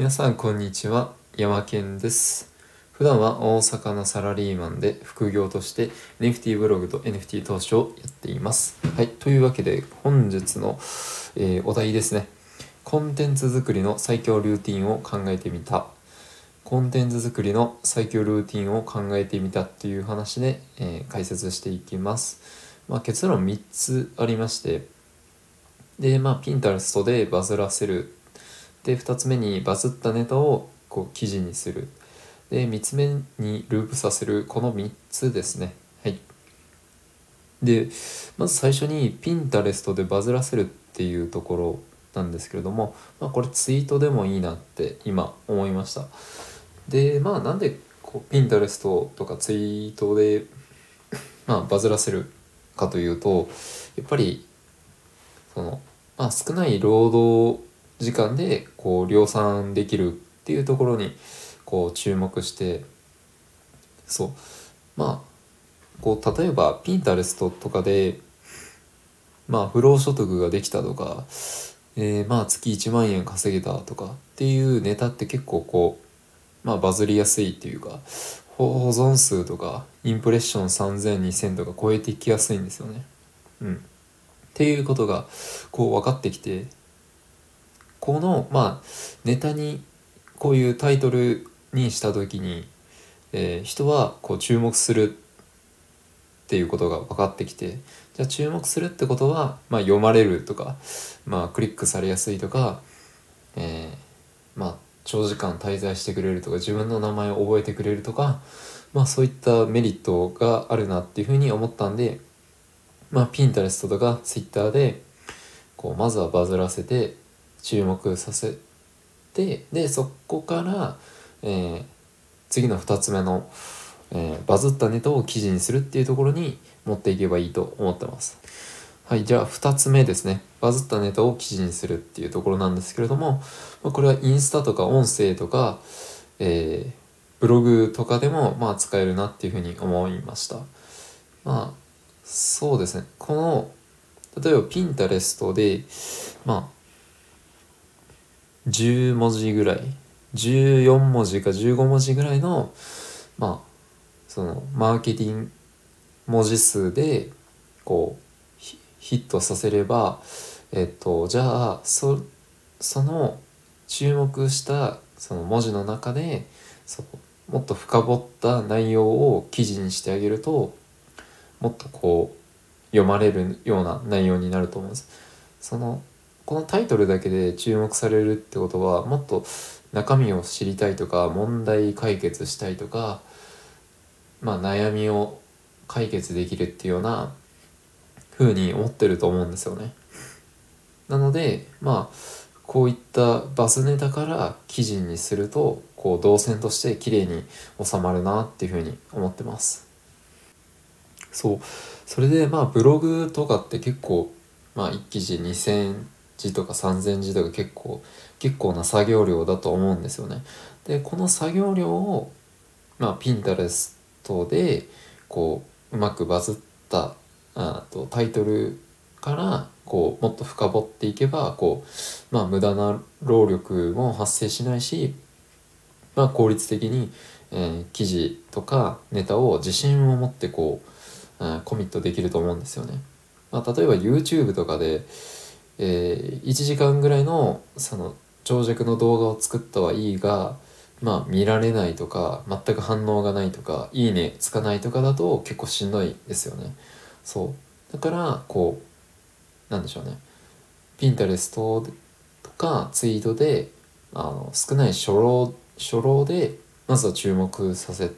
皆さんこんにちは。山健です。普段は大阪のサラリーマンで副業として NFT ブログと NFT 投資をやっています。はい。というわけで本日の、えー、お題ですね。コンテンツ作りの最強ルーティンを考えてみた。コンテンツ作りの最強ルーティンを考えてみたっていう話で、えー、解説していきます、まあ、結論3つありまして。でまあピンタレストでバズらせるで2つ目にバズったネタをこう記事にする。で3つ目にループさせる。この3つですね。はい。でまず最初にピンタレストでバズらせるっていうところなんですけれども、まあ、これツイートでもいいなって今思いました。でまあなんでこうピンタレストとかツイートでまあバズらせるかというとやっぱりそのまあ少ない労働時間でこう量産できるっていうところにこう注目してそうまあこう例えばピンタレストとかでまあ不労所得ができたとか、えー、まあ月1万円稼げたとかっていうネタって結構こうまあバズりやすいっていうか保存数とかインプレッション30002000とか超えていきやすいんですよね。うん、っていうことがこう分かってきてこのまあネタにこういうタイトルにした時に、えー、人はこう注目するっていうことが分かってきてじゃあ注目するってことは、まあ、読まれるとか、まあ、クリックされやすいとか、えー、まあ長時間滞在してくれるとか自分の名前を覚えてくれるとか、まあ、そういったメリットがあるなっていうふうに思ったんで、まあ、ピンタレストとかツイッターでこうまずはバズらせて注目させてでそこから、えー、次の2つ目の、えー、バズったネタを記事にするっていうところに持っていけばいいと思ってます。はい、じゃあ2つ目ですね。バズったネタを記事にするっていうところなんですけれども、ま、これはインスタとか音声とか、えー、ブログとかでもまあ使えるなっていうふうに思いました。まあ、そうですね。この、例えばピンタレストで、まあ、10文字ぐらい14文字か15文字ぐらいのまあそのマーケティング文字数でこうヒットさせればえっとじゃあそその注目したその文字の中でもっと深掘った内容を記事にしてあげるともっとこう読まれるような内容になると思うんです。そのこのタイトルだけで注目されるってことはもっと中身を知りたいとか問題解決したいとか、まあ、悩みを解決できるっていうような風に思ってると思うんですよね。なのでまあこういったバスネタから記事にするとこう動線として綺麗に収まるなっていうふうに思ってます。そうそれでまあブログとかって結構まあ1記事2000字とか3,000字とか結構結構な作業量だと思うんですよね。でこの作業量をまあピンタレストでこううまくバズったあとタイトルからこうもっと深掘っていけばこうまあ無駄な労力も発生しないしまあ効率的に、えー、記事とかネタを自信を持ってこう、えコミットできると思うんですよね。まあ、例えば YouTube とかでえー、1時間ぐらいのその長尺の動画を作ったはいいがまあ見られないとか全く反応がないとかいいねつかないとかだと結構しんどいですよね。そう。だからこうなんでしょうね。ピンタレストとかツイートであの少ない初老初老でまずは注目させ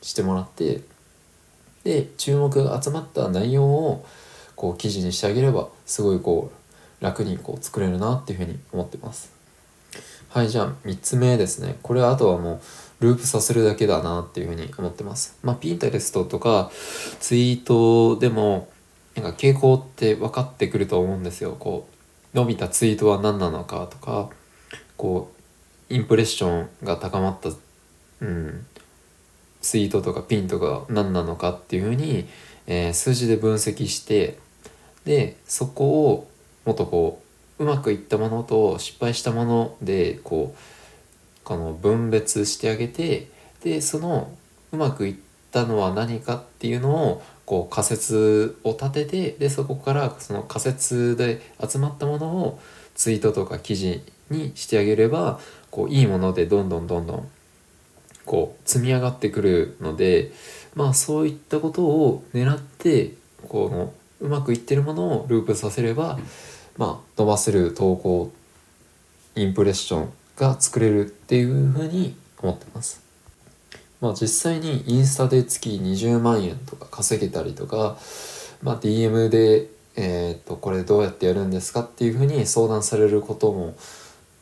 してもらってで注目が集まった内容をこう記事にしてあげればすごいこう楽にこう作れるなっていうふうに思ってます。はい、じゃあ3つ目ですね。これはあとはもうループさせるだけだなっていうふうに思ってます。まあ、ピンタレストとかツイートでもなんか傾向って分かってくると思うんですよ。こう、伸びたツイートは何なのかとか、こう、インプレッションが高まった、うん、ツイートとかピンとか何なのかっていうふうに、えー、数字で分析して、で、そこをもっとこううまくいったものと失敗したものでこうこの分別してあげてでそのうまくいったのは何かっていうのをこう仮説を立ててでそこからその仮説で集まったものをツイートとか記事にしてあげればこういいものでどんどんどんどんこう積み上がってくるのでまあそういったことを狙ってこのうまくいってるものをループさせればまあ伸ばせる投稿インプレッションが作れるっていうふうに思ってます。まあ実際にインスタで月20万円とか稼げたりとか、まあ、DM で、えー、とこれどうやってやるんですかっていうふうに相談されることも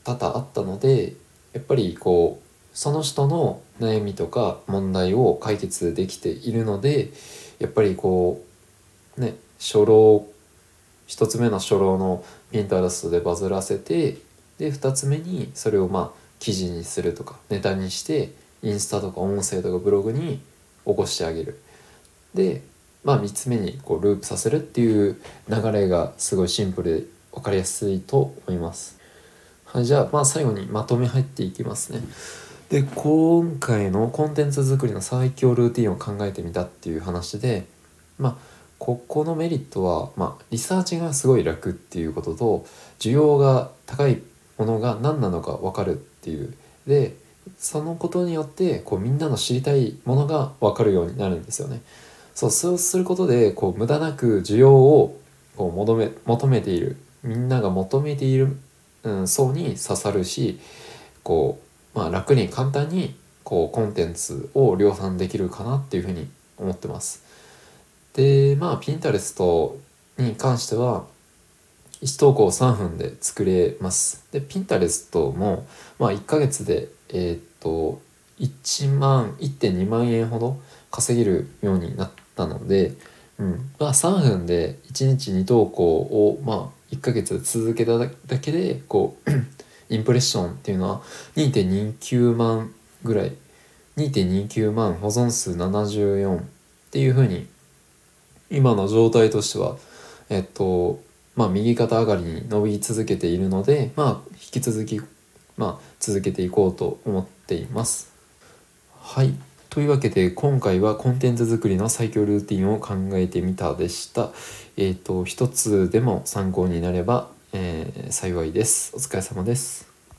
多々あったのでやっぱりこうその人の悩みとか問題を解決できているのでやっぱりこうね初老1つ目の初老のピンタレストでバズらせてで2つ目にそれをまあ記事にするとかネタにしてインスタとか音声とかブログに起こしてあげる。でまあ3つ目にこうループさせるっていう流れがすごいシンプルで分かりやすいと思います。はいじゃあまあ最後にまとめ入っていきますね。で今回のコンテンツ作りの最強ルーティンを考えてみたっていう話でまあここのメリットは、まあ、リサーチがすごい楽っていうことと需要が高いものが何なのか分かるっていうでそのことによってこうみんなの知りたいものが分かるようになるんですよね。そうそうすることでこう無駄なく需要をこう求め求めているみんなが求めている、うん、層に刺さるしこう、まあ、楽に簡単にこうコンテンツを量産できるかなっていうふうに思ってます。でまあピンタレストに関しては1投稿3分で作れます。で、ピンタレストも、まあ1ヶ月で、えー、っと、1万、1.2万円ほど稼げるようになったので、うん、まあ3分で1日2投稿を、まあ1ヶ月続けただけで、こう、インプレッションっていうのは2.29万ぐらい、2.29万保存数74っていうふうに、今の状態としては、えっと、まあ、右肩上がりに伸び続けているので、まあ、引き続き、まあ、続けていこうと思っています。はい。というわけで今回はコンテンツ作りの最強ルーティンを考えてみたでした。えっ、と一つでも参考になれば、えー、幸いです。お疲れ様です。